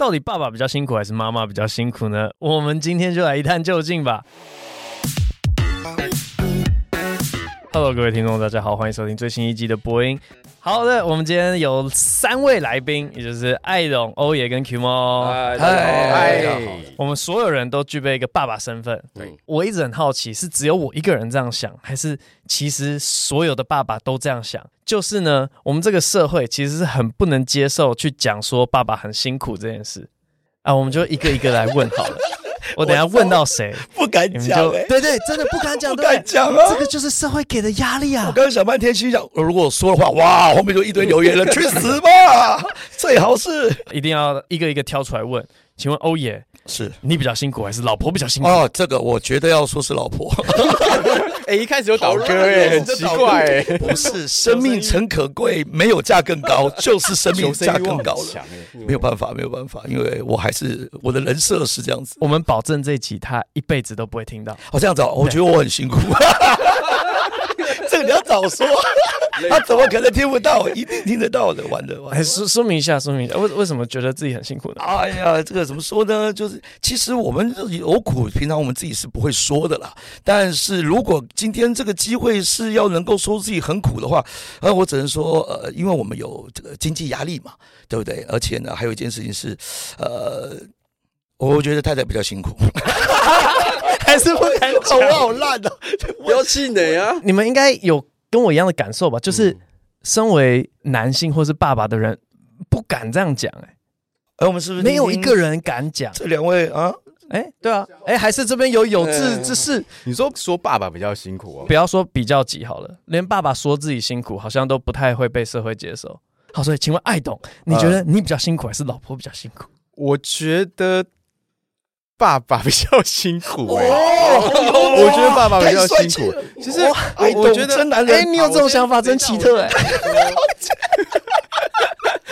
到底爸爸比较辛苦还是妈妈比较辛苦呢？我们今天就来一探究竟吧。Hello，各位听众，大家好，欢迎收听最新一季的播音。好的，我们今天有三位来宾，也就是艾荣、欧爷跟 Q 猫。嗨，嗨，我们所有人都具备一个爸爸身份。对，我一直很好奇，是只有我一个人这样想，还是其实所有的爸爸都这样想？就是呢，我们这个社会其实是很不能接受去讲说爸爸很辛苦这件事啊，我们就一个一个来问好了。我等下问到谁，不敢讲、欸。对对，真的不敢讲，不敢讲啊！这个就是社会给的压力啊！我刚刚想半天，心想，如果我说的话，哇，后面就一堆留言了，去死吧！最好是一定要一个一个挑出来问。请问欧爷，是你比较辛苦，还是老婆比较辛苦？哦，这个我觉得要说是老婆。哎、欸，一开始就倒戈哎，很奇怪哎，不是，生命诚可贵，没有价更高，就是生命价更高了。没有办法，没有办法，因为我还是我的人设是这样子。我们保证这一集他一辈子都不会听到。哦，这样子，我觉得我很辛苦。这 个你要早说。他怎么可能听不到？一定听得到的，完了完了。说说明一下，说明一下，为为什么觉得自己很辛苦呢？哎呀，这个怎么说呢？就是其实我们有苦，平常我们自己是不会说的啦。但是如果今天这个机会是要能够说自己很苦的话，呃，我只能说，呃，因为我们有这个经济压力嘛，对不对？而且呢，还有一件事情是，呃，我觉得太太比较辛苦，还是不敢讲，我好烂啊！不要气馁啊！你们应该有。跟我一样的感受吧，就是身为男性或是爸爸的人不敢这样讲，哎，哎，我们是不是没有一个人敢讲？这两位啊，哎，对啊，哎，还是这边有有志之士？你说说爸爸比较辛苦哦，不要说比较急好了，连爸爸说自己辛苦，好像都不太会被社会接受。好，所以请问爱董，你觉得你比较辛苦，还是老婆比较辛苦？我觉得。爸爸比较辛苦哎、欸，我觉得爸爸比较辛苦。其实我我觉得男人，哎，你有这种想法真奇特哎、欸。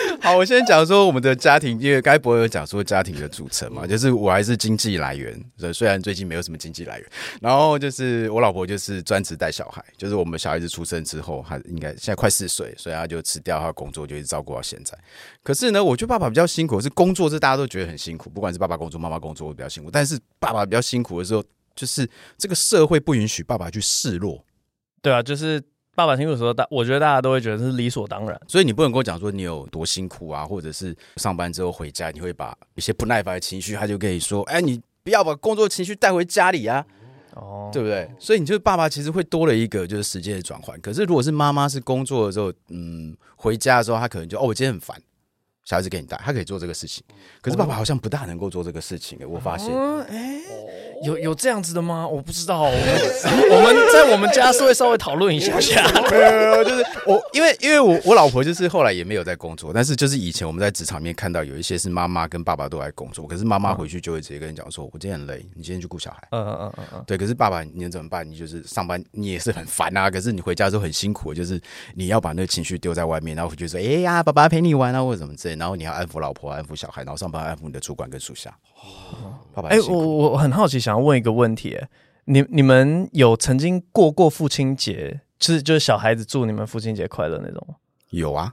好，我先讲说我们的家庭，因为该不会有讲说家庭的组成嘛，就是我还是经济来源，虽然最近没有什么经济来源。然后就是我老婆就是专职带小孩，就是我们小孩子出生之后，还应该现在快四岁，所以他就辞掉他的工作，就一直照顾到现在。可是呢，我觉得爸爸比较辛苦，是工作是大家都觉得很辛苦，不管是爸爸工作、妈妈工作，会比较辛苦。但是爸爸比较辛苦的时候，就是这个社会不允许爸爸去示弱。对啊，就是。爸爸辛苦的时候，大我觉得大家都会觉得是理所当然，所以你不能跟我讲说你有多辛苦啊，或者是上班之后回家，你会把一些不耐烦的情绪，他就跟你说，哎，你不要把工作情绪带回家里啊，哦，对不对？所以你就是爸爸其实会多了一个就是时间的转换。可是如果是妈妈是工作的时候，嗯，回家的时候，他可能就哦，我今天很烦，小孩子给你带，他可以做这个事情。可是爸爸好像不大能够做这个事情，我发现，哎。有有这样子的吗？我不知道。我们，我们在我们家是会稍微讨论一下下。没有没有，就是 我，因为因为我我老婆就是后来也没有在工作，但是就是以前我们在职场里面看到有一些是妈妈跟爸爸都在工作，可是妈妈回去就会直接跟你讲说：“我今天很累，你今天去顾小孩。”嗯嗯嗯嗯嗯。对，可是爸爸你能怎么办？你就是上班，你也是很烦啊。可是你回家之后很辛苦，就是你要把那个情绪丢在外面，然后回去说：“哎呀，爸爸陪你玩啊，或者什么之类。”然后你要安抚老婆，安抚小孩，然后上班安抚你的主管跟属下。爸爸，哎、欸，我我很好奇，想要问一个问题，你你们有曾经过过父亲节，就是就是小孩子祝你们父亲节快乐那种吗？有啊，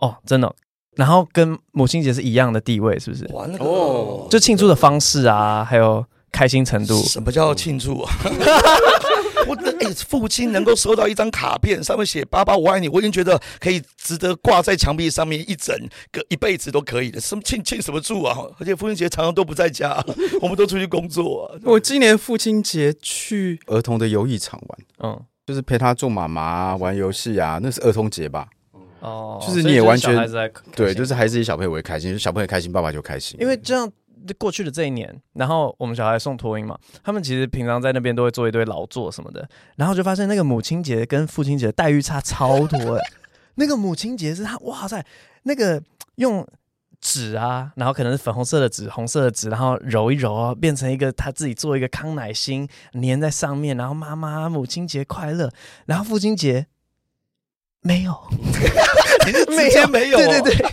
哦，真的，然后跟母亲节是一样的地位，是不是？哦，就庆祝的方式啊，还有开心程度。什么叫庆祝啊？我的哎，父亲能够收到一张卡片，上面写“爸爸我爱你”，我已经觉得可以值得挂在墙壁上面一整个一辈子都可以的。什么庆庆什么祝啊？而且父亲节常常都不在家，我们都出去工作啊。我今年父亲节去儿童的游艺场玩，嗯，就是陪他做妈妈玩游戏啊，那是儿童节吧？哦，就是你也完全对，就是还是以小朋友为开心，就是小朋友开心，爸爸就开心，因为这样。过去的这一年，然后我们小孩送托婴嘛，他们其实平常在那边都会做一堆劳作什么的，然后就发现那个母亲节跟父亲节的待遇差超多哎。那个母亲节是他哇塞，那个用纸啊，然后可能是粉红色的纸、红色的纸，然后揉一揉啊，变成一个他自己做一个康乃馨粘在上面，然后妈妈母亲节快乐，然后父亲节没有，没有没有，对对对，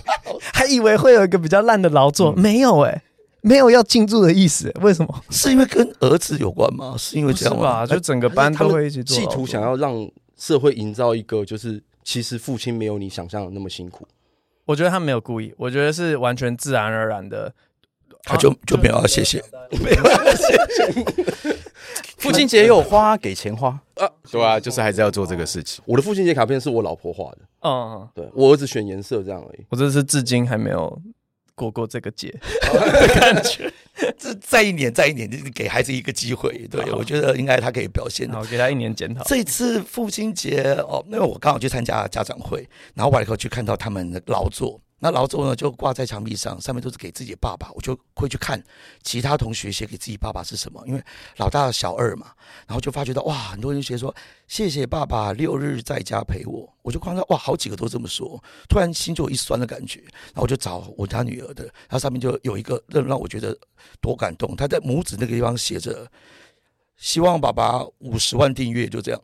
还以为会有一个比较烂的劳作，嗯、没有哎。没有要庆祝的意思，为什么？是因为跟儿子有关吗？是因为这样吧？就整个班都会一起做，企图想要让社会营造一个，就是其实父亲没有你想象的那么辛苦。我觉得他没有故意，我觉得是完全自然而然的。他就就没有要谢谢，没有要谢谢。父亲节有花给钱花啊，对啊，就是还是要做这个事情。我的父亲节卡片是我老婆画的，嗯，对我儿子选颜色这样而已。我这是至今还没有过过这个节 的感觉。这再一年再一年，就是给孩子一个机会。对，我觉得应该他可以表现好，给他一年检讨。这次父亲节哦，因为我刚好去参加家长会，然后完了以后去看到他们的劳作。那劳作呢，就挂在墙壁上，上面都是给自己的爸爸。我就会去看其他同学写给自己爸爸是什么，因为老大小二嘛，然后就发觉到哇，很多人写说谢谢爸爸六日在家陪我。我就看到哇，好几个都这么说，突然心就有一酸的感觉。然后我就找我家女儿的，然后上面就有一个让让我觉得多感动。他在拇指那个地方写着希望爸爸五十万订阅，就这样。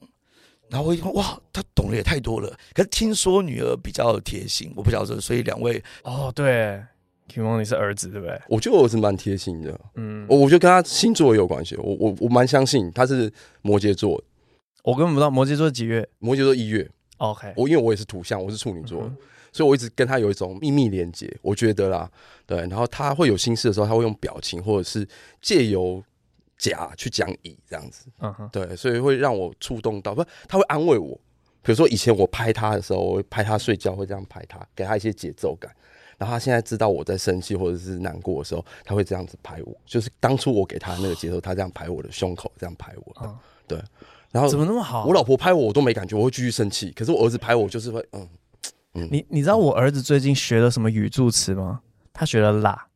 然后我一看，哇，他懂得也太多了。可是听说女儿比较贴心，我不晓得，所以两位哦，对，Kimo 你是儿子对不对？我觉得我是蛮贴心的，嗯，我我觉得跟他星座也有关系。我我我蛮相信他是摩羯座。我根本不知道摩羯座几月？摩羯座一月。OK，我因为我也是土象，我是处女座，嗯、所以我一直跟他有一种秘密连接。我觉得啦，对，然后他会有心事的时候，他会用表情或者是借由。甲去讲乙这样子，嗯哼，对，所以会让我触动到，不，他会安慰我。比如说以前我拍他的时候，我会拍他睡觉，会这样拍他，给他一些节奏感。然后他现在知道我在生气或者是难过的时候，他会这样子拍我，就是当初我给他那个节奏，他这样拍我的胸口，这样拍我，嗯，对。然后怎么那么好？我老婆拍我，我都没感觉，我会继续生气。可是我儿子拍我，就是会，嗯嗯。你你知道我儿子最近学了什么语助词吗？他学了辣。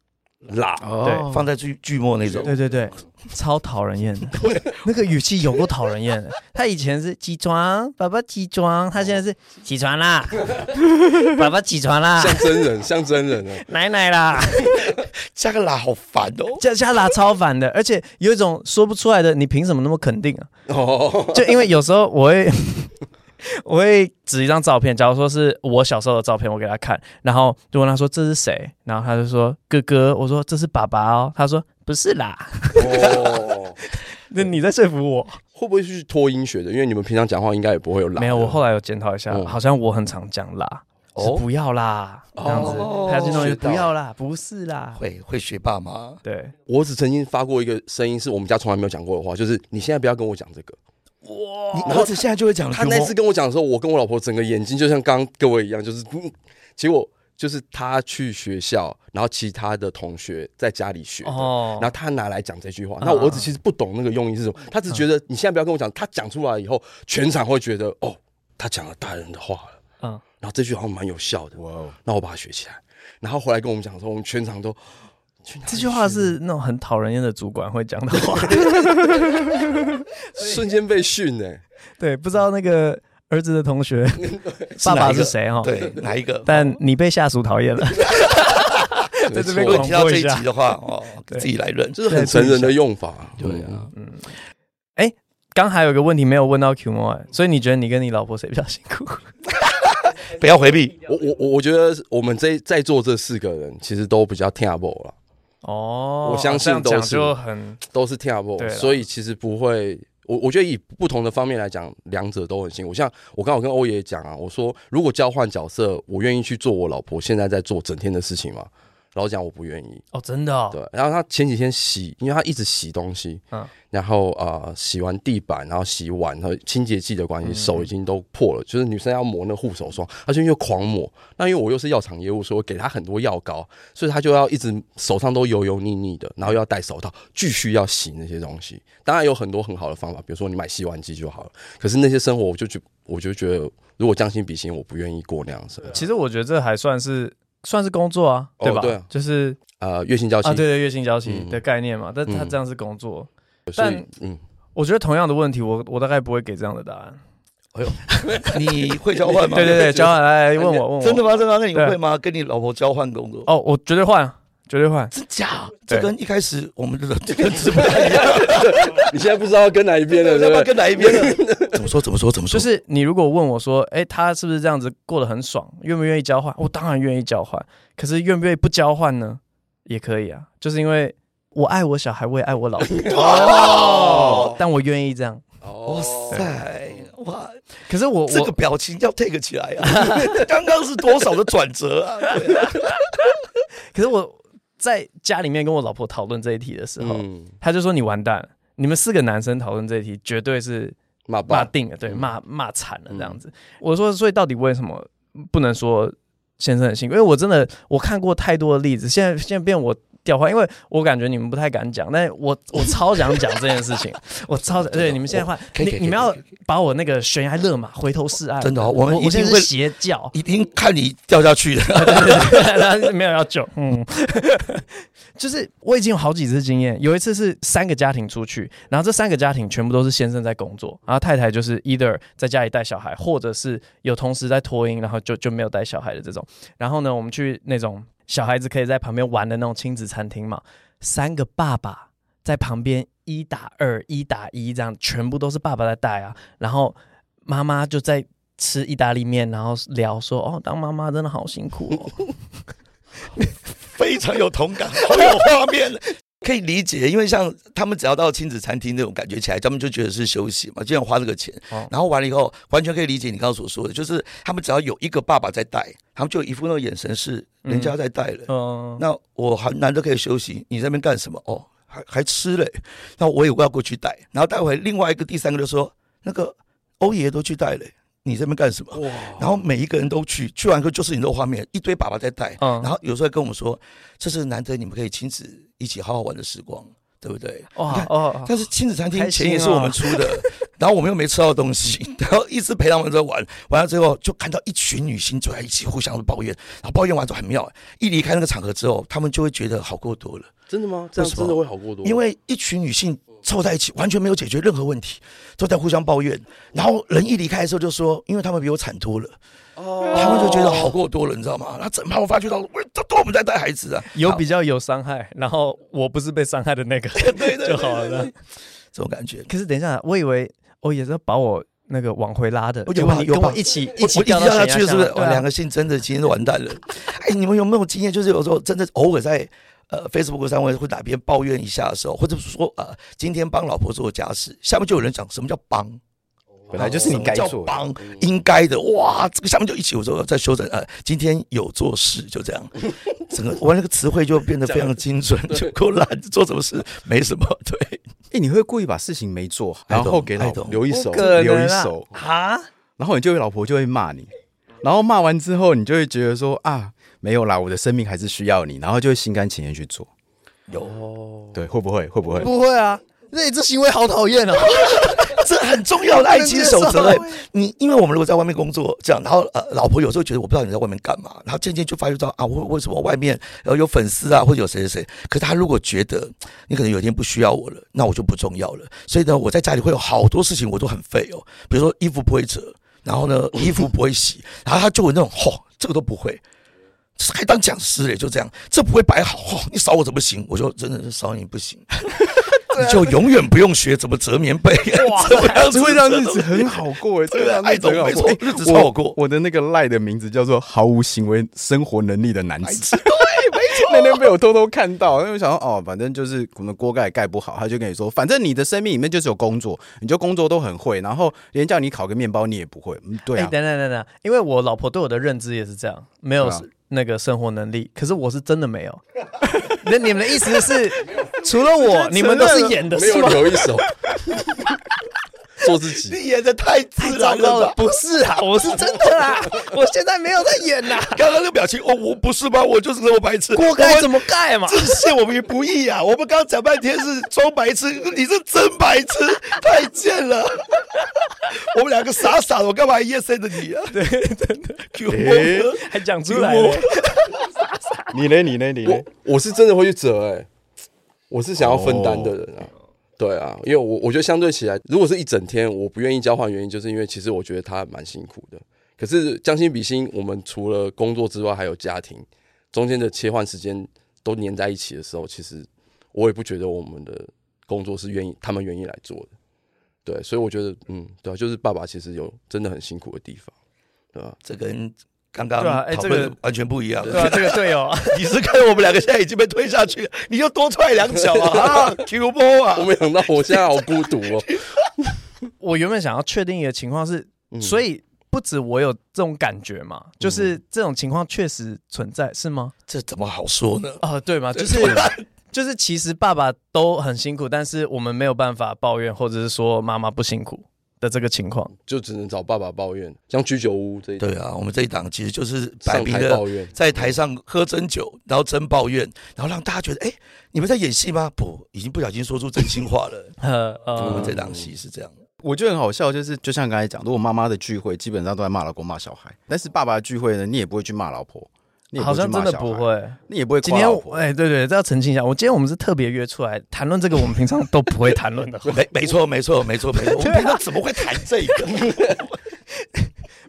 辣，对，放在句句末那种，对对对，超讨人厌的，那个语气有够讨人厌的。他以前是起床，爸爸起床，他现在是起床啦，爸爸起床啦，像真人，像真人啊，奶奶啦，加个辣好烦哦，加加辣超烦的，而且有一种说不出来的，你凭什么那么肯定啊？哦，就因为有时候我会。我会指一张照片，假如说是我小时候的照片，我给他看，然后就问他说这是谁，然后他就说哥哥，我说这是爸爸哦，他说不是啦。哦，那你在说服我？会不会是脱音学的？因为你们平常讲话应该也不会有啦。没有，我后来有检讨一下，嗯、好像我很常讲啦，哦，不要啦，这样子，他就说不要啦，不是啦，会会学爸妈。对，我只曾经发过一个声音，是我们家从来没有讲过的话，就是你现在不要跟我讲这个。哇！你儿子现在就会讲了。他那次跟我讲的时候，我跟我老婆整个眼睛就像刚刚各位一样，就是结果就是他去学校，然后其他的同学在家里学的，然后他拿来讲这句话。那我儿子其实不懂那个用意是什么，他只觉得你现在不要跟我讲。他讲出来以后，全场会觉得哦，他讲了大人的话了。嗯，然后这句好像蛮有效的。哇哦！那我把它学起来，然后回来跟我们讲说，我们全场都。这句话是那种很讨人厌的主管会讲的话，瞬间被训呢。对，不知道那个儿子的同学 爸爸是谁哈？对，哪一个？但你被下属讨厌了。在这边听到这一集的话哦，自己来认，这是很成人的用法。对啊，嗯。哎，刚还有一个问题没有问到 Kimo，所以你觉得你跟你老婆谁比较辛苦？不要回避。我我我我觉得我们这在座这四个人其实都比较听话了。哦，我相信都是很都是 terrible，所以其实不会。我我觉得以不同的方面来讲，两者都很辛苦。像我刚好跟欧爷讲啊，我说如果交换角色，我愿意去做我老婆现在在做整天的事情吗？老实讲，我不愿意。哦，真的、哦。对，然后他前几天洗，因为他一直洗东西，嗯。然后呃，洗完地板，然后洗碗，然后清洁剂的关系，嗯、手已经都破了。就是女生要抹那护手霜，而且又狂抹。那因为我又是药厂业务，所以我给他很多药膏，所以他就要一直手上都油油腻腻的，然后又要戴手套，继续要洗那些东西。当然有很多很好的方法，比如说你买洗碗机就好了。可是那些生活，我就觉我就觉得，如果将心比心，我不愿意过那样子。其实我觉得这还算是算是工作啊，对吧？哦、对啊，就是呃月薪交期啊，对对，月薪交期的概念嘛。嗯、但他这样是工作。嗯但嗯，我觉得同样的问题，我我大概不会给这样的答案。哎呦，你会交换吗？对 对对，交换来问我问我，真的吗？真的吗？那你会吗？跟你老婆交换工作？哦，我绝对换，绝对换。真假？这跟一开始我们的 这个是不太一样。你现在不知道跟哪一边了，要跟哪一边了？怎么说？怎么说？怎么说？就是你如果问我说，哎，他是不是这样子过得很爽？愿不愿意交换？我当然愿意交换。可是愿不愿意不交换呢？也可以啊，就是因为。我爱我小孩，我也爱我老婆。哦，但我愿意这样。哇塞，哇！可是我这个表情要 take 起来啊！刚刚是多少的转折啊？可是我在家里面跟我老婆讨论这一题的时候，嗯、他就说：“你完蛋了，你们四个男生讨论这一题，绝对是骂骂定了，对，骂骂惨了这样子。嗯”我说：“所以到底为什么不能说先生很辛苦？因为我真的我看过太多的例子，现在现在变我。”调换，因为我感觉你们不太敢讲，但是我我超想讲这件事情，我超对你们现在换，你你们要把我那个悬崖勒马，回头是岸，真的，我们一定会邪教，一定看你掉下去的，没有要救，嗯，就是我已经有好几次经验，有一次是三个家庭出去，然后这三个家庭全部都是先生在工作，然后太太就是 either 在家里带小孩，或者是有同时在托婴，然后就就没有带小孩的这种，然后呢，我们去那种。小孩子可以在旁边玩的那种亲子餐厅嘛，三个爸爸在旁边一打二、一打一这样，全部都是爸爸在带啊。然后妈妈就在吃意大利面，然后聊说：“哦，当妈妈真的好辛苦哦。” 非常有同感，好有画面。可以理解，因为像他们只要到亲子餐厅那种感觉起来，他们就觉得是休息嘛，就想花这个钱。哦、然后完了以后，完全可以理解你刚刚所说的，就是他们只要有一个爸爸在带，他们就一副那个眼神是人家在带了。嗯哦、那我还难得可以休息，你在那边干什么？哦，还还吃嘞？那我也要过去带。然后待会另外一个第三个就说，那个欧爷都去带嘞。你这边干什么？哇然后每一个人都去，去完后就是你的画面，一堆爸爸在带。嗯、然后有时候跟我们说，这是难得你们可以亲子一起好好玩的时光，对不对？哇哦！但是亲子餐厅钱也是我们出的，哦、然后我们又没吃到东西，然后一直陪他们在玩，完了之后就看到一群女性坐在一起互相的抱怨，然后抱怨完之后很妙，一离开那个场合之后，他们就会觉得好过多了。真的吗？这样真的会好过多？因为一群女性。凑在一起完全没有解决任何问题，都在互相抱怨。然后人一离开的时候就说：“因为他们比我惨多了，哦，他们就觉得好过多了，你知道吗？”他整盘我发觉到，喂，都都我们在带孩子啊，有比较有伤害，然后我不是被伤害的那个，对对就好了，这种感觉。可是等一下，我以为我也是把我那个往回拉的，有有跟我一起一起掉下去，是不是？我两个姓真的今天都完蛋了。哎，你们有没有经验？就是有时候真的偶尔在。呃，Facebook 上会会哪边抱怨一下的时候，或者说呃，今天帮老婆做家事，下面就有人讲什么叫帮，本来就是你该做帮，应该的哇，这个下面就一起有时候在修正呃，今天有做事就这样，整个我那个词汇就变得非常精准，就够懒做什么事没什么对。哎，你会故意把事情没做好，然后给老婆留一手，留一手啊，然后你就会老婆就会骂你，然后骂完之后，你就会觉得说啊。没有啦，我的生命还是需要你，然后就会心甘情愿去做。有，对，会不会？会不会？不会啊！那你这行为好讨厌哦！这很重要的爱情守则。你因为我们如果在外面工作，这样，然后呃，老婆有时候觉得我不知道你在外面干嘛，然后渐渐就发觉到啊，为为什么外面呃有粉丝啊，或者有谁谁谁？可是他如果觉得你可能有一天不需要我了，那我就不重要了。所以呢，我在家里会有好多事情我都很废哦，比如说衣服不会折，然后呢衣服不会洗，然后他就有那种嚯、哦，这个都不会。还当讲师嘞，就这样，这不会摆好，哦、你扫我怎么行？我说真的是扫你不行，你就永远不用学怎么折棉被，哇，这样会让日子很好过哎，这样爱懂没错，日子超好过。我的那个赖的名字叫做毫无行为生活能力的男子。那天被我偷偷看到，因为我想说哦，反正就是可能锅盖盖不好，他就跟你说，反正你的生命里面就是有工作，你就工作都很会，然后连叫你烤个面包你也不会，嗯，对啊。等等等等，因为我老婆对我的认知也是这样，没有。那个生活能力，可是我是真的没有。那你们的意思是，除了我，你们都是演的，是吗？留一手，做自己。你演的太自然了，了，不是啊，我是真的啦，我现在没有在演呐。刚刚那个表情，哦，我不是吗？我就是这么白痴。锅盖怎么盖嘛？这是我们也不易啊！我们刚刚讲半天是装白痴，你是真白痴，太贱了。我们两个傻傻的，我干嘛一夜生的你啊？对，真的，欸、还讲出来了。你呢？你呢？你呢？我是真的会去折哎、欸，我是想要分担的人啊。对啊，因为我我觉得相对起来，如果是一整天，我不愿意交换原因，就是因为其实我觉得他蛮辛苦的。可是将心比心，我们除了工作之外，还有家庭，中间的切换时间都黏在一起的时候，其实我也不觉得我们的工作是愿意他们愿意来做的。对，所以我觉得，嗯，对啊，就是爸爸其实有真的很辛苦的地方，对吧？这跟刚刚讨论完全不一样。对啊，这个队友，你是看我们两个现在已经被推下去了，你就多踹两脚 啊！Q 波啊！我没想到我现在好孤独哦。我原本想要确定一个情况是，所以不止我有这种感觉嘛，就是这种情况确实存在，是吗？这怎么好说呢？啊，对嘛，就是就是其实爸爸都很辛苦，但是我们没有办法抱怨，或者是说妈妈不辛苦。的这个情况，就只能找爸爸抱怨，像居酒屋这一对啊，我们这一档其实就是摆明的抱怨，在台上喝真酒，然后真抱怨，然后让大家觉得，哎，你们在演戏吗？不，已经不小心说出真心话了。呃，我们这档戏是这样，我觉得很好笑，就是就像刚才讲，如果妈妈的聚会基本上都在骂老公骂小孩，但是爸爸的聚会呢，你也不会去骂老婆。好像真的不会，你也不会。今天哎，对对，这要澄清一下。我今天我们是特别约出来谈论这个，我们平常都不会谈论的。没没错没错没错 没错，我们平常怎么会谈这个？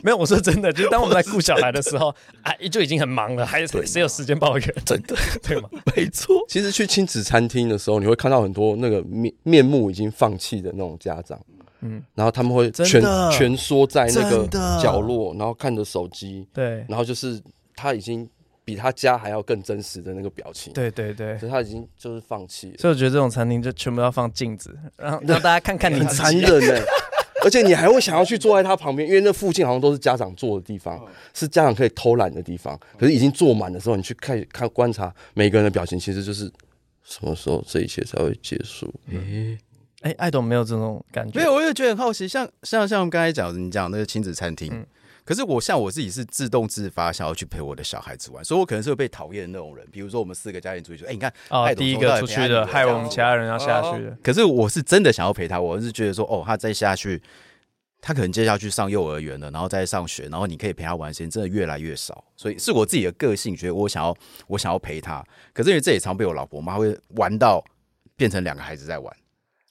没有，我说真的，就是当我们在顾小孩的时候，哎，就已经很忙了，还谁有时间抱怨？真的对吗？没错。其实去亲子餐厅的时候，你会看到很多那个面面目已经放弃的那种家长，嗯，然后他们会蜷蜷缩在那个角落，然后看着手机，对，然后就是他已经。比他家还要更真实的那个表情，对对对，所以他已经就是放弃了。所以我觉得这种餐厅就全部要放镜子，然后让大家看看你残忍呢。而且你还会想要去坐在他旁边，因为那附近好像都是家长坐的地方，是家长可以偷懒的地方。可是已经坐满的时候，你去看看观察每个人的表情，其实就是什么时候这一切才会结束？诶诶，艾董没有这种感觉，没有，我也觉得很好奇。像像像刚才讲的，你讲那个亲子餐厅。嗯可是我像我自己是自动自发想要去陪我的小孩子玩，所以我可能是会被讨厌的那种人。比如说我们四个家庭出去，哎、欸，你看，哦，第一个出去的，害我们其他人要下去的。可是我是真的想要陪他，我是觉得说，哦，他再下去，他可能接下去上幼儿园了，然后再上学，然后你可以陪他玩时间真的越来越少。所以是我自己的个性，觉得我想要，我想要陪他。可是因为这也常被我老婆妈会玩到变成两个孩子在玩，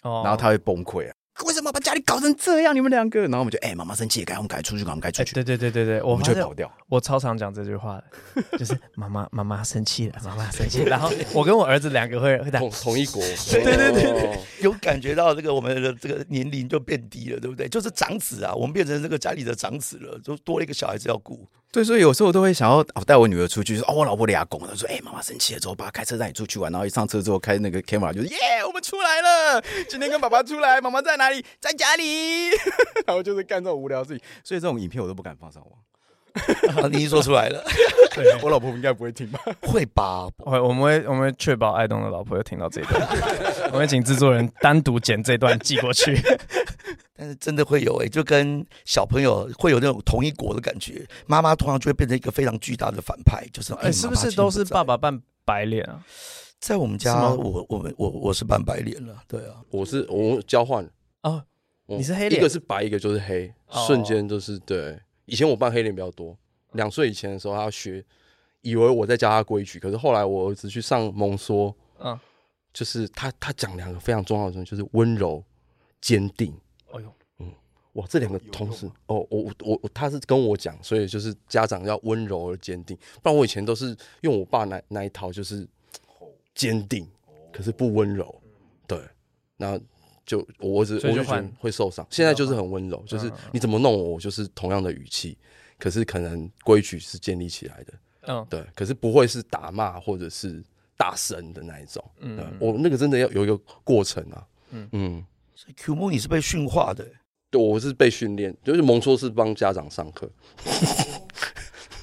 哦，然后他会崩溃啊。为什么把家里搞成这样？你们两个，然后我们就哎，妈妈生气，该我们该出去，赶紧赶紧出去。对对对对对，我们就跑掉。我超常讲这句话的，就是妈妈妈妈生气了，妈妈生气。然后我跟我儿子两个会会同同一国。对对对对，有感觉到这个我们的这个年龄就变低了，对不对？就是长子啊，我们变成这个家里的长子了，就多了一个小孩子要顾。对，所以有时候我都会想要带我女儿出去，说哦我老婆俩拱了，说哎妈妈生气了之后，爸爸开车带你出去玩，然后一上车之后开那个 camera 就是耶我们出来了，今天跟爸爸出来，妈妈在哪里？在家里，然后就是干这种无聊事情，所以这种影片我都不敢放上网。啊、你一说出来了，对我老婆应该不会听吧？会吧？会，我们会我们会确保爱东的老婆有听到这一段，我们会请制作人单独剪这段寄过去。但是真的会有哎、欸，就跟小朋友会有那种同一国的感觉，妈妈通常就会变成一个非常巨大的反派，就是哎，是不是都是爸爸扮白脸啊？在我们家，我我们我我是扮白脸了，对啊，我是我交换哦，你是黑脸，一个是白，一个就是黑，瞬间就是对。以前我扮黑脸比较多，两岁以前的时候他要学，以为我在教他规矩，可是后来我儿子去上蒙说，嗯，就是他他讲两个非常重要的东西，就是温柔、坚定。哎呦，嗯，哇，这两个同时，哦，我我我他是跟我讲，所以就是家长要温柔而坚定，不然我以前都是用我爸那那一套，就是坚定，可是不温柔，对，然后。就我儿子，我就觉得会受伤。现在就是很温柔，就是你怎么弄我，我就是同样的语气。可是可能规矩是建立起来的，嗯，对。可是不会是打骂或者是大声的那一种。嗯，我那个真的要有一个过程啊。嗯嗯。所以 Q 萌你是被驯化的？对，我是被训练，就是蒙说是帮家长上课，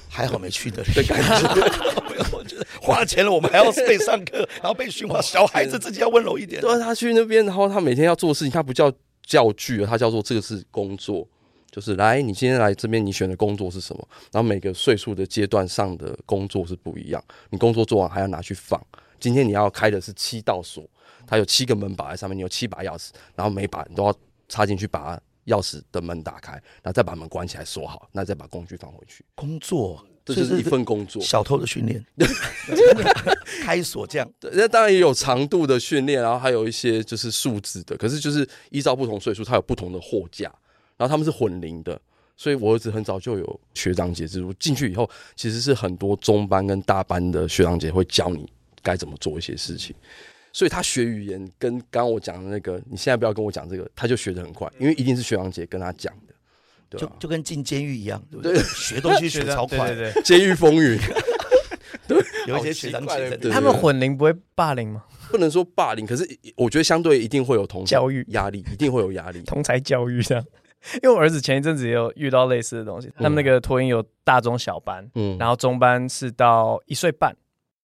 还好没去的 的感觉。花了钱了，我们还要被上课，然后被训话。小孩子自己要温柔一点。对，他去那边，然后他每天要做的事情，他不叫教具，他叫做这个是工作，就是来，你今天来这边，你选的工作是什么？然后每个岁数的阶段上的工作是不一样，你工作做完还要拿去放。今天你要开的是七道锁，它有七个门把在上面，你有七把钥匙，然后每把你都要插进去，把钥匙的门打开，然后再把门关起来锁好，那再把工具放回去。工作。这就是一份工作，小偷的训练，开锁匠。对，那当然也有长度的训练，然后还有一些就是数字的。可是就是依照不同岁数，它有不同的货架，然后他们是混龄的。所以我儿子很早就有学长姐制度，进去以后，其实是很多中班跟大班的学长姐会教你该怎么做一些事情。所以他学语言跟刚刚我讲的那个，你现在不要跟我讲这个，他就学得很快，因为一定是学长姐跟他讲的。就就跟进监狱一样，对不对？学东西学超快，对对，监狱风云。对，有一些学长姐，他们混龄不会霸凌吗？不能说霸凌，可是我觉得相对一定会有同教育压力，一定会有压力，同才教育这样。因为我儿子前一阵子也有遇到类似的东西，他们那个托婴有大中小班，嗯，然后中班是到一岁半，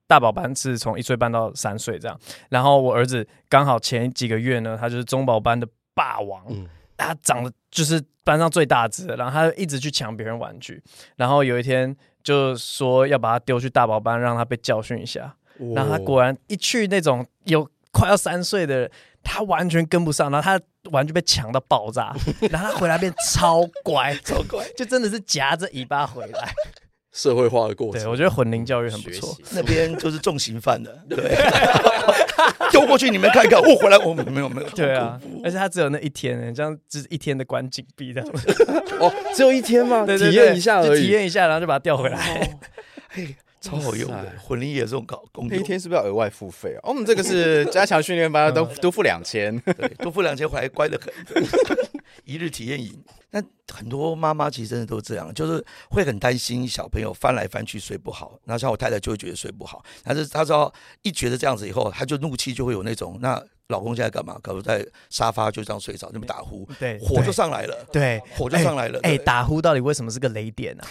大宝班是从一岁半到三岁这样。然后我儿子刚好前几个月呢，他就是中宝班的霸王，嗯，他长得就是班上最大只的，然后他一直去抢别人玩具，然后有一天就说要把他丢去大宝班，让他被教训一下。然后他果然一去那种有快要三岁的。他完全跟不上，然后他玩具被抢到爆炸，然后他回来变超乖，超乖，就真的是夹着尾巴回来。社会化的过程，对，我觉得混龄教育很不错。那边就是重刑犯的，对，丢过去你们看一看，我回来我没有没有。对啊，而且他只有那一天，这样只是一天的关禁闭这样。哦，只有一天吗？体验一下而已，体验一下，然后就把它调回来。嘿。超好用的，混龄也这种搞工作，一天是不是要额外付费啊？哦，我们这个是 加强训练班，都都付两千，对，多付两千回来乖得很，一日体验营。那很多妈妈其实真的都这样，就是会很担心小朋友翻来翻去睡不好。那像我太太就会觉得睡不好，但是她知道一觉得这样子以后，她就怒气就会有那种那。老公现在干嘛？可能在沙发就这样睡着，那么打呼，对，火就上来了，对，火就上来了。哎，打呼到底为什么是个雷点呢？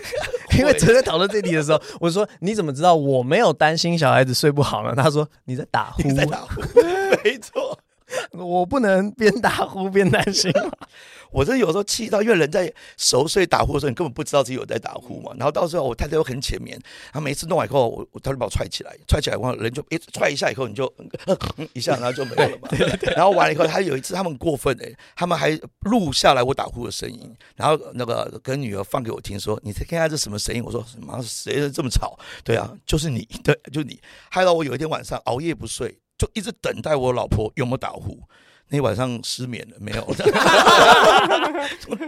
因为昨天讨论这题的时候，我说你怎么知道我没有担心小孩子睡不好呢？他说你在打呼，你在打呼，没错，我不能边打呼边担心。我这有时候气到，因为人在熟睡打呼的时候，你根本不知道自己有在打呼嘛。然后到时候我太太又很浅眠，她每次弄完以后，我她就把我踹起来，踹起来后人就一踹一下以后，你就 一下，然后就没有了嘛。然后完了以后，他有一次他们过分哎，他们还录下来我打呼的声音，然后那个跟女儿放给我听，说你听下这什么声音？我说妈，谁这么吵？对啊，就是你，对，就你，害到我有一天晚上熬夜不睡，就一直等待我老婆有没有打呼。那晚上失眠了没有？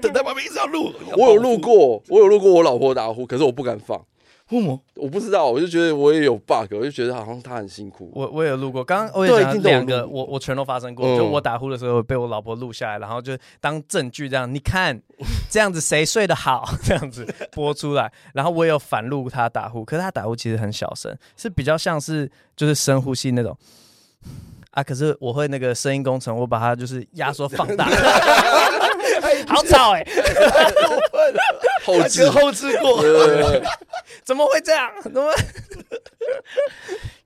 等待旁边一直要录，我有录过，我有录过我老婆打呼，可是我不敢放。为什么？我不知道，我就觉得我也有 bug，我就觉得好像她很辛苦。我我也有录过，刚刚我也讲两个，我我全都发生过。就我打呼的时候被我老婆录下来，然后就当证据这样，你看 这样子谁睡得好？这样子播出来，然后我也有反录她打呼，可是她打呼其实很小声，是比较像是就是深呼吸那种。啊！可是我会那个声音工程，我把它就是压缩放大，好吵哎、欸！后置 后置过，怎么会这样？怎么？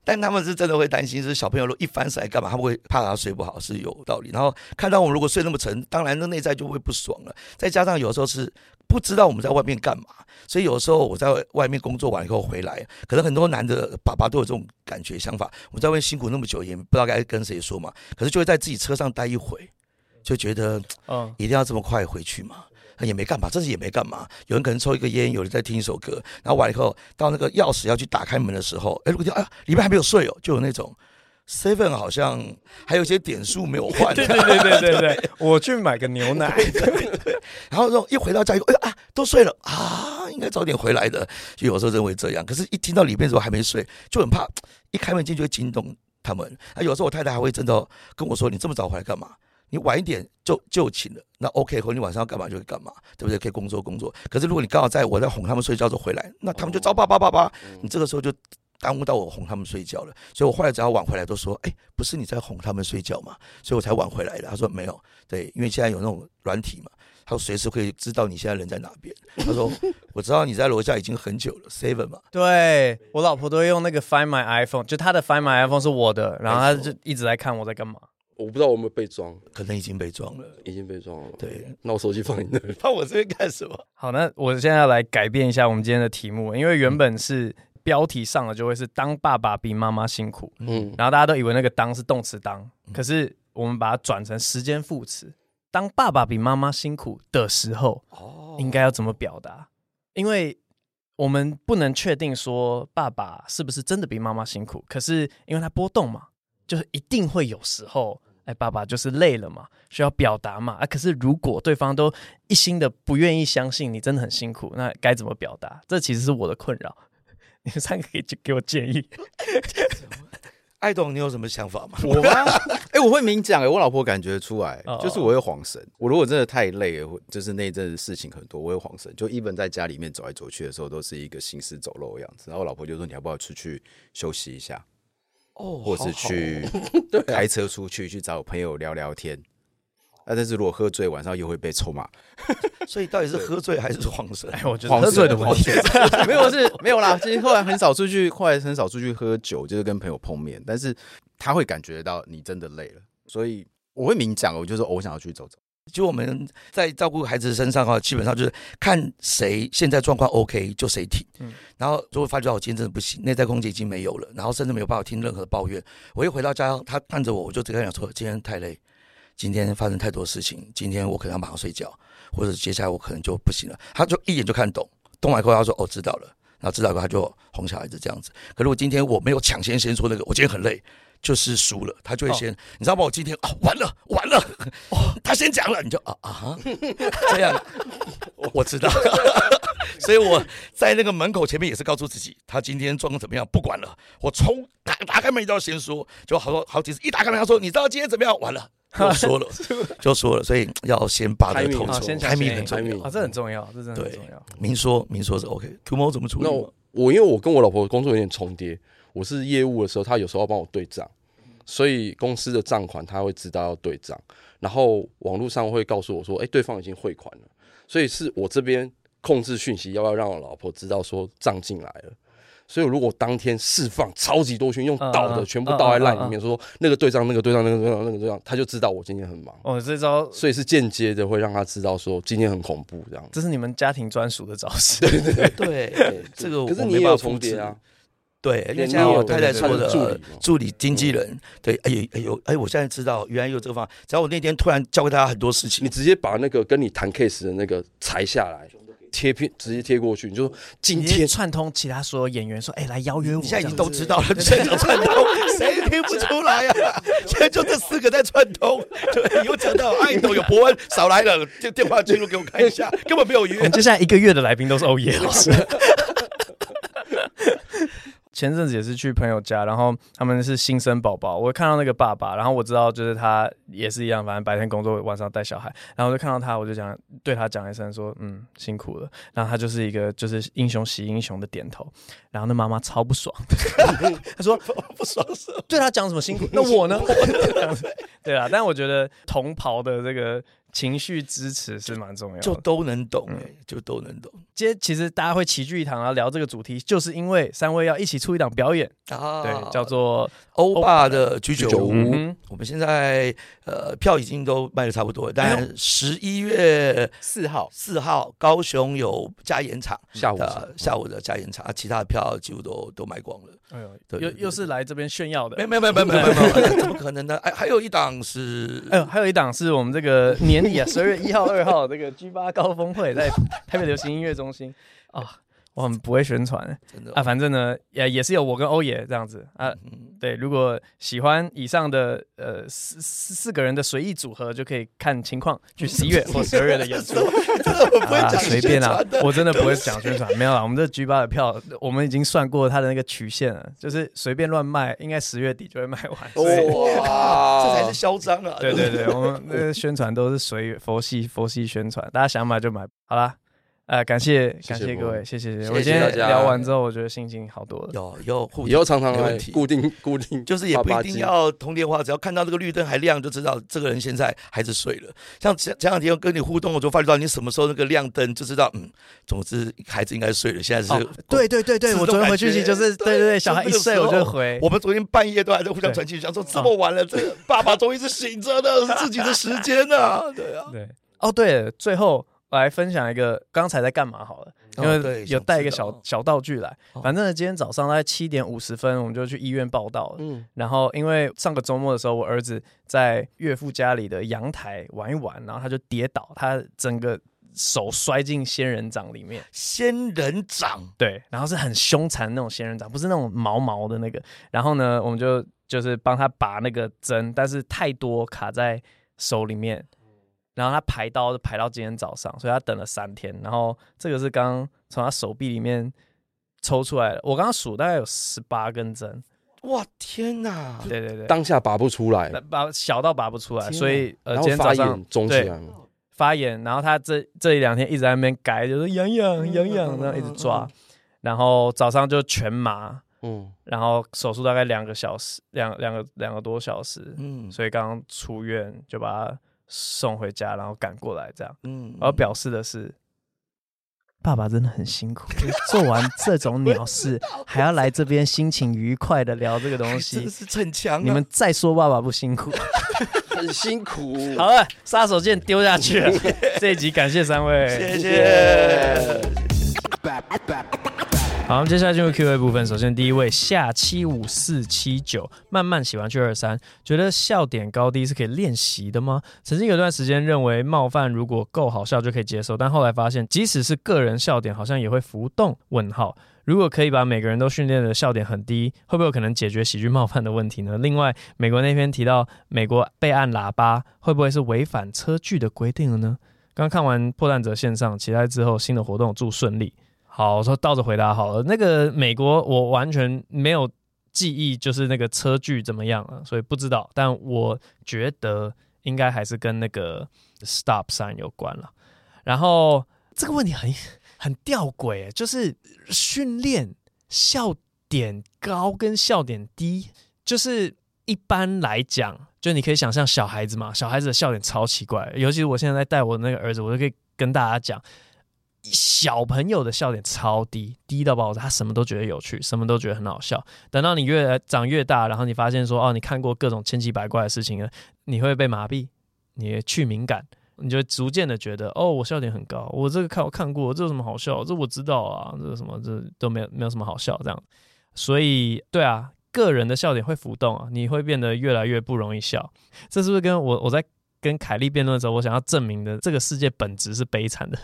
但他们是真的会担心，是小朋友如果一翻身来干嘛？他们会怕他睡不好，是有道理。然后看到我们如果睡那么沉，当然那内在就会不爽了。再加上有时候是不知道我们在外面干嘛，所以有时候我在外面工作完以后回来，可能很多男的爸爸都有这种感觉想法。我在外面辛苦那么久，也不知道该跟谁说嘛。可是就会在自己车上待一会，就觉得嗯，一定要这么快回去嘛。也没干嘛，这次也没干嘛。有人可能抽一个烟，有人在听一首歌，然后完了以后，到那个钥匙要去打开门的时候，哎，如果哎呀，里面还没有睡哦，就有那种 seven 好像还有一些点数没有换。对对对对对对，我去买个牛奶。然后说一回到家以后，哎呀啊，都睡了啊，应该早点回来的。就有时候认为这样，可是一听到里面的时候还没睡，就很怕，一开门进去会惊动他们。啊，有时候我太太还会真的跟我说：“你这么早回来干嘛？”你晚一点就就寝了，那 OK，或你晚上要干嘛就干嘛，对不对？可以工作工作。可是如果你刚好在我在哄他们睡觉的时候回来，那他们就招爸爸爸爸，你这个时候就耽误到我哄他们睡觉了。所以我后来只要晚回来都说，哎，不是你在哄他们睡觉嘛，所以我才晚回来的。他说没有，对，因为现在有那种软体嘛，他说随时可以知道你现在人在哪边。他说我知道你在楼下已经很久了，seven 嘛。对，我老婆都会用那个 Find My iPhone，就她的 Find My iPhone 是我的，然后她就一直在看我在干嘛。我不知道我有没有被装，可能已经被装了，已经被装了。对，那我手机放你那里，放我这边干什么？好，那我现在要来改变一下我们今天的题目，因为原本是标题上的就会是当爸爸比妈妈辛苦，嗯，然后大家都以为那个当是动词当，可是我们把它转成时间副词，当爸爸比妈妈辛苦的时候，哦，应该要怎么表达？因为我们不能确定说爸爸是不是真的比妈妈辛苦，可是因为它波动嘛。就是一定会有时候，哎，爸爸就是累了嘛，需要表达嘛。啊，可是如果对方都一心的不愿意相信你真的很辛苦，那该怎么表达？这其实是我的困扰。你们三个可以给我建议。爱董，你有什么想法吗？我吗？哎，我会明讲哎，我老婆感觉出来，就是我会晃神。我如果真的太累了，就是那阵子事情很多，我会晃神。就一本在家里面走来走去的时候，都是一个行尸走肉的样子。然后我老婆就说：“你要不要出去休息一下？”哦，或是去开车出去去找朋友聊聊天，啊，但是如果喝醉，晚上又会被臭骂。所以到底是喝醉还是晃神？哎，我觉得喝醉的 问题，没有是没有啦。其实后来很少出去，后来很少出去喝酒，就是跟朋友碰面。但是他会感觉到你真的累了，所以我会明讲，我就说我想要去走走。就我们在照顾孩子身上啊，基本上就是看谁现在状况 OK 就谁停。嗯，然后如果发觉到我今天真的不行，内在空间已经没有了，然后甚至没有办法听任何抱怨，我一回到家，他看着我，我就直接跟他讲说：今天太累，今天发生太多事情，今天我可能要马上睡觉，或者接下来我可能就不行了。他就一眼就看懂，懂完以后他说：哦，知道了。然后知道以后他就哄小孩子这样子。可是我今天我没有抢先先说那个，我今天很累。就是输了，他就会先，哦、你知道吗？我今天啊，完了完了，哦，他先讲了，你就啊啊，这样，我知道，所以我在那个门口前面也是告诉自己，他今天状况怎么样，不管了，我冲打打开门一定要先说，就好多好几次一打开门他说，你知道今天怎么样？完 了，就说了，就说了，所以要先把这个头说，开明很重要啊，这很重要，这真的很重要，明说明说是 OK。图谋怎么处理？那我，我因为我跟我老婆工作有点重叠。我是业务的时候，他有时候要帮我对账，所以公司的账款他会知道要对账，然后网络上会告诉我说，哎，对方已经汇款了，所以是我这边控制讯息，要不要让我老婆知道说账进来了？所以如果当天释放超级多讯，用倒的全部倒在 LINE 里面，说那个对账，那个对账，那个对账，那个对账，他就知道我今天很忙。哦，这招，所以是间接的会让他知道说今天很恐怖这样。这是你们家庭专属的招式。对对对对，这个可是你也有重叠啊。对，现在我太太说的助理经纪人，对，哎呦哎呦哎，我现在知道原来有这个方法。只要我那天突然教给大家很多事情，你直接把那个跟你谈 case 的那个裁下来，贴片直接贴过去，你就说今天串通其他所有演员说，哎，来邀约我，现在已经都知道了，现场串通，谁听不出来呀？现在就这四个在串通，对，有讲到爱豆有博恩少来了，电电话记录给我看一下，根本没有约。我们接下来一个月的来宾都是欧耶老师。前阵子也是去朋友家，然后他们是新生宝宝，我看到那个爸爸，然后我知道就是他也是一样，反正白天工作，晚上带小孩，然后我就看到他，我就讲对他讲一声说，嗯，辛苦了。然后他就是一个就是英雄惜英雄的点头，然后那妈妈超不爽，他说不爽是对他讲什么辛苦，那我呢？对啊，但我觉得同袍的这个。情绪支持是蛮重要的，就都能懂哎，就都能懂。今天其实大家会齐聚一堂啊，聊这个主题，就是因为三位要一起出一档表演啊，对，叫做欧巴的居酒屋。我们现在呃票已经都卖的差不多了，但十一月四号四号高雄有加演场，下午的下午的加演场，其他的票几乎都都卖光了。哎呦，又又是来这边炫耀的？没没没没没没没，怎么可能呢？哎，还有一档是，哎呦，还有一档是我们这个年。十二月一号、二号，这个 G 八高峰会在台北流行音乐中心。啊，我很不会宣传，真的啊，反正呢也也是有我跟欧爷这样子啊，对，如果喜欢以上的呃四四四个人的随意组合，就可以看情况去十一月或十二月的演出，真的不会讲随便啊，我真的不会讲宣传，没有啦，我们这 G 八的票我们已经算过它的那个曲线了，就是随便乱卖，应该十月底就会卖完，哇，这才是嚣张啊，对对对，我们那个宣传都是随佛系佛系宣传，大家想买就买，好啦。呃，感谢感谢各位，谢谢谢谢。我今天聊完之后，我觉得心情好多了。有有，以后常常来固定固定，就是也不一定要通电话，只要看到这个绿灯还亮，就知道这个人现在孩子睡了。像前前两天跟你互动，我就发觉到你什么时候那个亮灯，就知道嗯，总之孩子应该睡了。现在是，对对对对，我昨天回讯息就是对对对，小孩一睡我就回。我们昨天半夜都还在互相传信息，想说这么晚了，这个爸爸终于是醒着的，是自己的时间啊。对啊，对哦对，最后。我来分享一个刚才在干嘛好了，因为有带一个小小道具来。反正呢，今天早上大概七点五十分，我们就去医院报到了。嗯，然后因为上个周末的时候，我儿子在岳父家里的阳台玩一玩，然后他就跌倒，他整个手摔进仙人掌里面。仙人掌？对，然后是很凶残那种仙人掌，不是那种毛毛的那个。然后呢，我们就就是帮他拔那个针，但是太多卡在手里面。然后他排刀就排到今天早上，所以他等了三天。然后这个是刚从他手臂里面抽出来的，我刚刚数大概有十八根针。哇天哪！对对对，当下拔不出来，拔小到拔不出来，所以呃今天早上肿起来发炎，然后他这这一两天一直在那边改，就是痒痒痒痒，然后一直抓，然后早上就全麻，嗯，然后手术大概两个小时，两两个两个多小时，嗯，所以刚刚出院就把他。送回家，然后赶过来这样。嗯，我要表示的是，爸爸真的很辛苦，做完这种鸟事 还要来这边心情愉快的聊这个东西，真的是逞强啊。你们再说爸爸不辛苦，很辛苦。好了，杀手锏丢下去了。这一集感谢三位，谢谢。好，接下来进入 Q&A 部分。首先，第一位下七五四七九，慢慢喜欢去二三，觉得笑点高低是可以练习的吗？曾经有段时间认为冒犯如果够好笑就可以接受，但后来发现，即使是个人笑点，好像也会浮动。问号，如果可以把每个人都训练的笑点很低，会不会有可能解决喜剧冒犯的问题呢？另外，美国那篇提到美国被按喇叭，会不会是违反车距的规定了呢？刚看完破蛋者线上，期待之后新的活动，祝顺利。好，我说倒着回答好了。那个美国我完全没有记忆，就是那个车距怎么样了，所以不知道。但我觉得应该还是跟那个 stop sign 有关了。然后这个问题很很吊诡，就是训练笑点高跟笑点低，就是一般来讲，就你可以想象小孩子嘛，小孩子的笑点超奇怪，尤其是我现在在带我那个儿子，我就可以跟大家讲。小朋友的笑点超低，低到爆炸，他什么都觉得有趣，什么都觉得很好笑。等到你越长越大，然后你发现说，哦，你看过各种千奇百怪的事情了，你会被麻痹，你去敏感，你就逐渐的觉得，哦，我笑点很高，我这个看我看过，这有什么好笑？这我知道啊，这什么这都没有没有什么好笑这样。所以，对啊，个人的笑点会浮动啊，你会变得越来越不容易笑。这是不是跟我我在？跟凯莉辩论的时候，我想要证明的这个世界本质是悲惨的，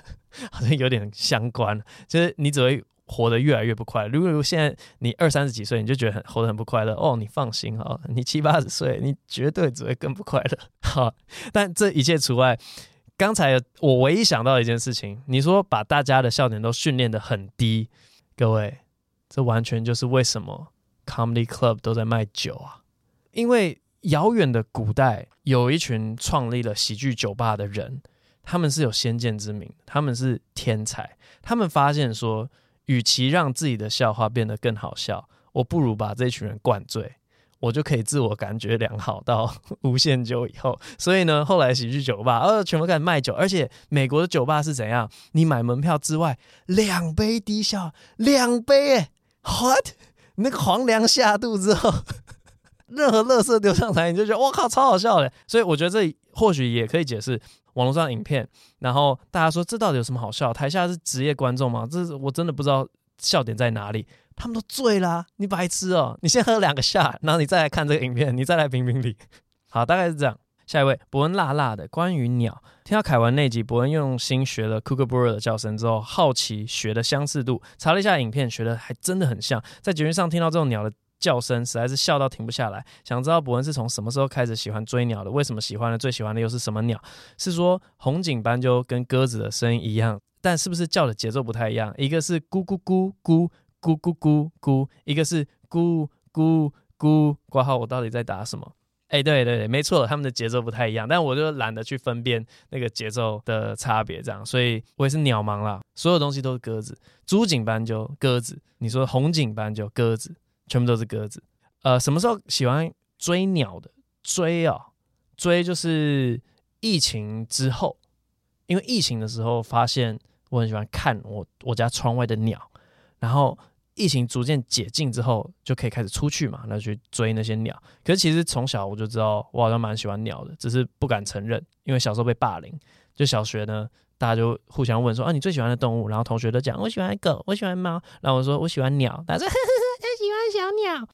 好像有点相关。就是你只会活得越来越不快乐。如果现在你二三十几岁，你就觉得很活得很不快乐，哦，你放心啊，你七八十岁，你绝对只会更不快乐。好，但这一切除外。刚才我唯一想到一件事情，你说把大家的笑点都训练得很低，各位，这完全就是为什么 Comedy Club 都在卖酒啊，因为。遥远的古代，有一群创立了喜剧酒吧的人，他们是有先见之明，他们是天才。他们发现说，与其让自己的笑话变得更好笑，我不如把这群人灌醉，我就可以自我感觉良好到无限久以后。所以呢，后来喜剧酒吧呃，全部开始卖酒，而且美国的酒吧是怎样？你买门票之外，两杯低效，两杯欸，what？那个黄粱下肚之后。任何垃圾丢上台，你就觉得哇靠，超好笑的。所以我觉得这或许也可以解释网络上影片，然后大家说这到底有什么好笑？台下是职业观众吗？这是我真的不知道笑点在哪里。他们都醉啦，你白痴哦！你先喝两个下，然后你再来看这个影片，你再来评评理。好，大概是这样。下一位，伯恩辣辣的关于鸟，听到凯文那集，伯恩用心学了 Kookaburra 的叫声之后，好奇学的相似度，查了一下影片，学的还真的很像。在节目上听到这种鸟的。叫声实在是笑到停不下来，想知道伯恩是从什么时候开始喜欢追鸟的？为什么喜欢的？最喜欢的又是什么鸟？是说红颈斑鸠跟鸽子的声音一样，但是不是叫的节奏不太一样？一个是咕咕咕咕咕咕咕咕，一个是咕咕咕。括号我到底在打什么？哎，对对对，没错，他们的节奏不太一样，但我就懒得去分辨那个节奏的差别，这样，所以我也是鸟盲啦。所有东西都是鸽子，珠颈斑鸠鸽子，你说红颈斑鸠鸽子。全部都是鸽子，呃，什么时候喜欢追鸟的？追啊，追就是疫情之后，因为疫情的时候发现我很喜欢看我我家窗外的鸟，然后疫情逐渐解禁之后，就可以开始出去嘛，那去追那些鸟。可是其实从小我就知道，我好像蛮喜欢鸟的，只是不敢承认，因为小时候被霸凌。就小学呢，大家就互相问说啊，你最喜欢的动物？然后同学都讲我喜欢狗，我喜欢猫，然后我说我喜欢鸟，但是。喜欢小鸟，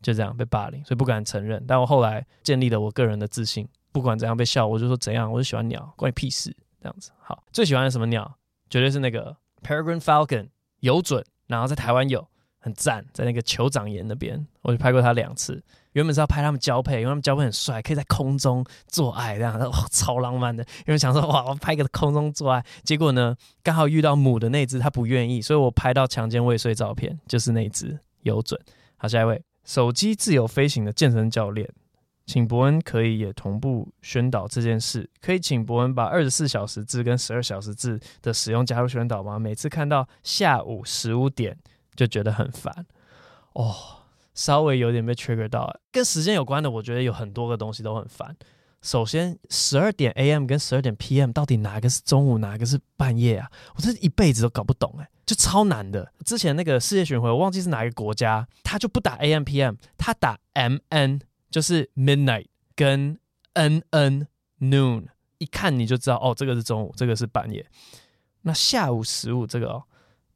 就这样被霸凌，所以不敢承认。但我后来建立了我个人的自信，不管怎样被笑，我就说怎样，我就喜欢鸟，关你屁事。这样子，好，最喜欢的什么鸟？绝对是那个 Peregrine Falcon，有准，然后在台湾有，很赞，在那个酋长岩那边，我就拍过它两次。原本是要拍他们交配，因为他们交配很帅，可以在空中做爱，这样 哇，超浪漫的。因为想说哇，我拍个空中做爱，结果呢，刚好遇到母的那只，它不愿意，所以我拍到强奸未遂照片，就是那只。有准，好，下一位，手机自由飞行的健身教练，请伯恩可以也同步宣导这件事，可以请伯恩把二十四小时制跟十二小时制的使用加入宣导吗？每次看到下午十五点就觉得很烦，哦，稍微有点被 trigger 到，跟时间有关的，我觉得有很多个东西都很烦，首先，十二点 AM 跟十二点 PM 到底哪个是中午，哪个是半夜啊？我这一辈子都搞不懂哎、欸，就超难的。之前那个世界巡回，我忘记是哪一个国家，他就不打 AM PM，他打 MN，就是 Midnight 跟 NN Noon，一看你就知道哦，这个是中午，这个是半夜。那下午十五这个哦。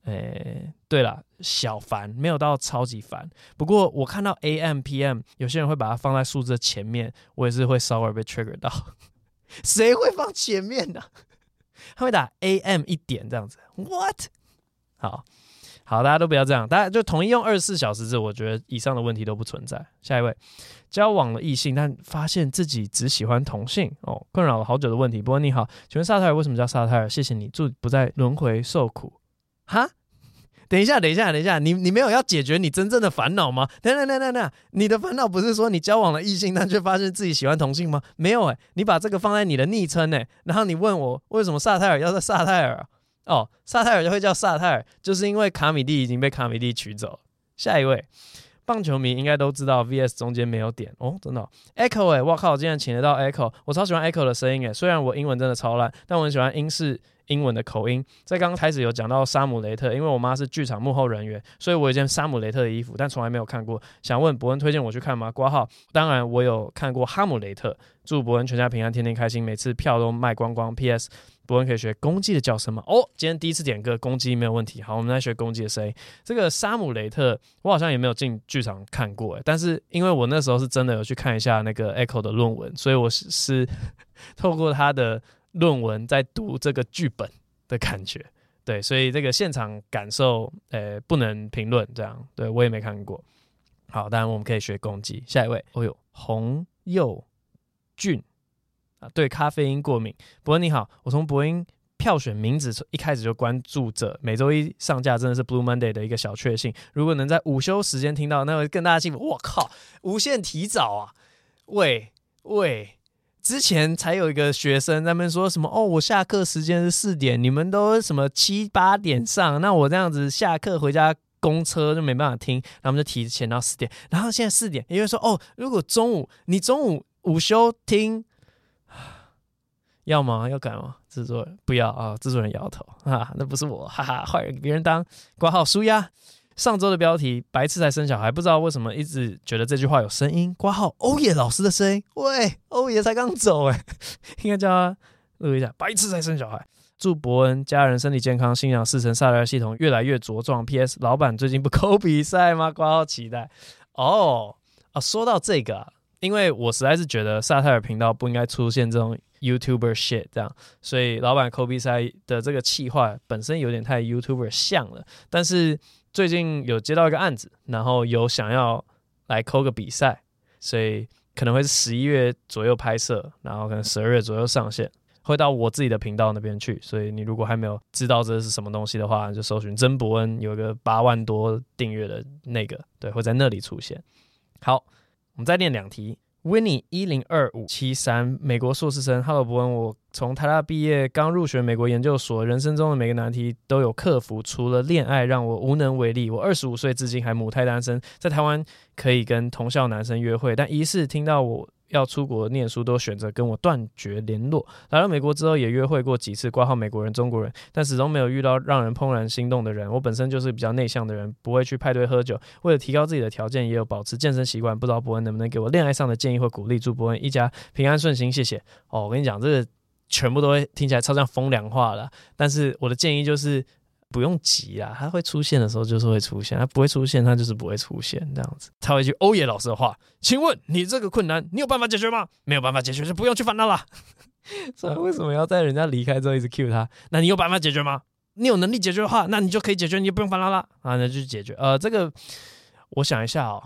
诶、对了，小烦没有到超级烦，不过我看到 AM PM，有些人会把它放在数字的前面，我也是会稍微被 trigger 到。谁会放前面呢？他会打 AM 一点这样子，What？好好，大家都不要这样，大家就统一用二十四小时制，我觉得以上的问题都不存在。下一位，交往了异性，但发现自己只喜欢同性哦，困扰了好久的问题。不过你好，请问萨泰尔为什么叫萨泰尔？谢谢你，祝不再轮回受苦。哈，等一下，等一下，等一下，你你没有要解决你真正的烦恼吗？等等等等等，你的烦恼不是说你交往了异性，但却发现自己喜欢同性吗？没有哎，你把这个放在你的昵称哎，然后你问我为什么萨泰尔要叫萨泰尔？哦，萨泰尔就会叫萨泰尔，就是因为卡米蒂已经被卡米蒂取走。下一位，棒球迷应该都知道，VS 中间没有点哦，真的、Echo 哎，我靠，竟然请得到 Echo，我超喜欢 Echo 的声音哎，虽然我英文真的超烂，但我很喜欢英式。英文的口音，在刚刚开始有讲到沙姆雷特，因为我妈是剧场幕后人员，所以我有件沙姆雷特的衣服，但从来没有看过。想问伯恩推荐我去看吗？挂号，当然我有看过哈姆雷特。祝伯恩全家平安，天天开心，每次票都卖光光。P.S. 伯恩可以学公鸡的叫声吗？哦，今天第一次点歌，公鸡没有问题。好，我们来学公鸡的声音。这个沙姆雷特，我好像也没有进剧场看过，但是因为我那时候是真的有去看一下那个 Echo 的论文，所以我是是透过他的。论文在读这个剧本的感觉，对，所以这个现场感受，呃，不能评论这样，对我也没看过。好，当然我们可以学攻击。下一位，哦呦，洪佑俊啊，对咖啡因过敏。伯恩你好，我从伯恩票选名字一开始就关注着，每周一上架真的是 Blue Monday 的一个小确幸。如果能在午休时间听到，那会更大的幸福。我靠，无限提早啊！喂喂。之前才有一个学生在那边说什么哦，我下课时间是四点，你们都什么七八点上，那我这样子下课回家公车就没办法听，然后我们就提前到四点，然后现在四点，因为说哦，如果中午你中午午休听，要吗？要改吗？制作人不要啊，制作人摇头啊，那不是我，哈哈，坏人别人当挂号书呀。上周的标题“白痴才生小孩”，不知道为什么一直觉得这句话有声音。挂号欧野老师的声音，喂，欧野才刚走哎，应该叫他录一下“白痴才生小孩”。祝伯恩家人身体健康，心想事成，萨莱尔系统越来越茁壮。P.S. 老板最近不抠比赛吗？挂号期待。哦啊，说到这个，因为我实在是觉得萨泰尔频道不应该出现这种 YouTuber shit 这样，所以老板抠比赛的这个气话本身有点太 YouTuber 像了，但是。最近有接到一个案子，然后有想要来抠个比赛，所以可能会是十一月左右拍摄，然后可能十二月左右上线，会到我自己的频道那边去。所以你如果还没有知道这是什么东西的话，就搜寻曾伯恩，有一个八万多订阅的那个，对，会在那里出现。好，我们再练两题。Winnie 一零二五七三，美国硕士生。Hello，伯恩，我从台大毕业，刚入学美国研究所，人生中的每个难题都有克服，除了恋爱让我无能为力。我二十五岁至今还母胎单身，在台湾可以跟同校男生约会，但疑似听到我。要出国念书都选择跟我断绝联络。来到美国之后也约会过几次，挂号美国人、中国人，但始终没有遇到让人怦然心动的人。我本身就是比较内向的人，不会去派对喝酒。为了提高自己的条件，也有保持健身习惯。不知道伯恩能不能给我恋爱上的建议或鼓励？祝伯恩一家平安顺心，谢谢。哦，我跟你讲，这全部都会听起来超像风凉话了。但是我的建议就是。不用急啊，它会出现的时候就是会出现，它不会出现，它就是不会出现这样子。插一句欧野老师的话，请问你这个困难，你有办法解决吗？没有办法解决，就不用去烦恼了。所以为什么要在人家离开之后一直 cue 他？那你有办法解决吗？你有能力解决的话，那你就可以解决，你就不用烦恼了啊，那就解决。呃，这个我想一下哦，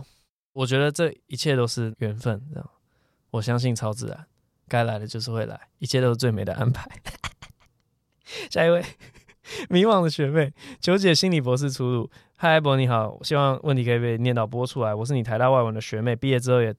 我觉得这一切都是缘分，这样。我相信超自然，该来的就是会来，一切都是最美的安排。下一位。迷惘的学妹，求解心理博士出路。嗨，博你好，希望问题可以被念到播出来。我是你台大外文的学妹，毕业之后也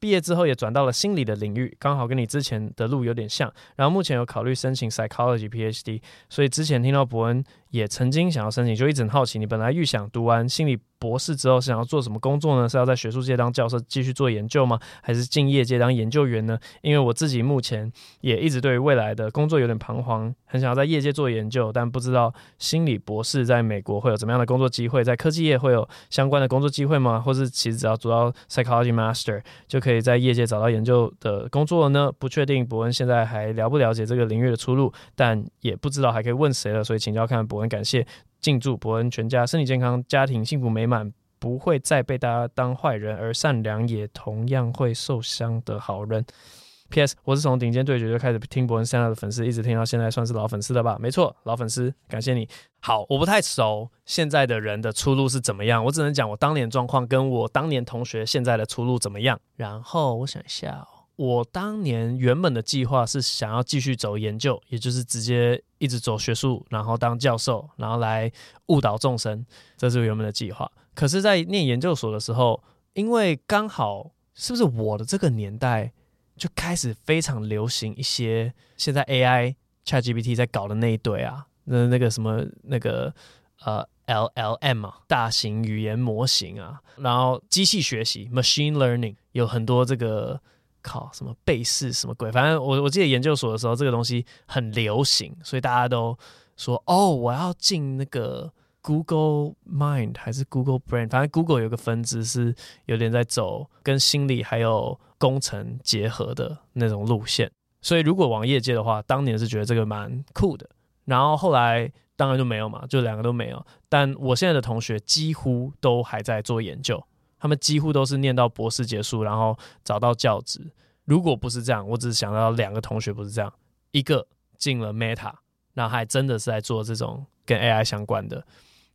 毕业之后也转到了心理的领域，刚好跟你之前的路有点像。然后目前有考虑申请 psychology PhD，所以之前听到伯恩也曾经想要申请，就一直很好奇，你本来预想读完心理博士之后是想要做什么工作呢？是要在学术界当教授继续做研究吗？还是进业界当研究员呢？因为我自己目前也一直对于未来的工作有点彷徨，很想要在业界做研究，但不知道心理博士在美国会有怎么样的工作机会，在科技业会有相关的工作机会吗？或是其实只要读到 Psychology Master 就可以在业界找到研究的工作了呢？不确定伯恩现在还了不了解这个领域的出路，但也不知道还可以问谁了，所以请教看伯恩，感谢。敬祝伯恩全家身体健康，家庭幸福美满，不会再被大家当坏人，而善良也同样会受伤的好人。P.S. 我是从顶尖对决就开始听伯恩 stand up 的粉丝，一直听到现在，算是老粉丝了吧？没错，老粉丝，感谢你。好，我不太熟现在的人的出路是怎么样，我只能讲我当年状况，跟我当年同学现在的出路怎么样。然后我想一下哦。我当年原本的计划是想要继续走研究，也就是直接一直走学术，然后当教授，然后来误导众生，这是原本的计划。可是，在念研究所的时候，因为刚好是不是我的这个年代就开始非常流行一些现在 AI ChatGPT 在搞的那一堆啊，那那个什么那个呃 LLM 啊，大型语言模型啊，然后机器学习 Machine Learning 有很多这个。靠什么背试什么鬼？反正我我记得研究所的时候，这个东西很流行，所以大家都说哦，我要进那个 Google Mind 还是 Google Brain，反正 Google 有个分支是有点在走跟心理还有工程结合的那种路线。所以如果往业界的话，当年是觉得这个蛮酷的。然后后来当然就没有嘛，就两个都没有。但我现在的同学几乎都还在做研究。他们几乎都是念到博士结束，然后找到教职。如果不是这样，我只是想到两个同学不是这样，一个进了 Meta，然后还真的是在做这种跟 AI 相关的，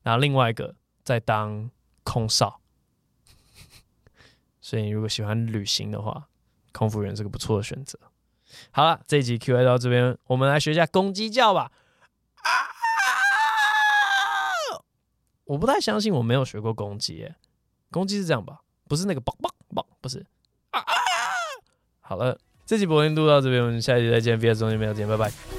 然后另外一个在当空少。所以如果喜欢旅行的话，空服员是个不错的选择。好了，这一集 Q&A 到这边，我们来学一下公鸡叫吧。啊！我不太相信我没有学过公鸡耶。攻击是这样吧？不是那个“棒棒棒”，不是。啊啊！好了，这期播音录到这边，我们下期再见，VS 中间没有见，拜拜。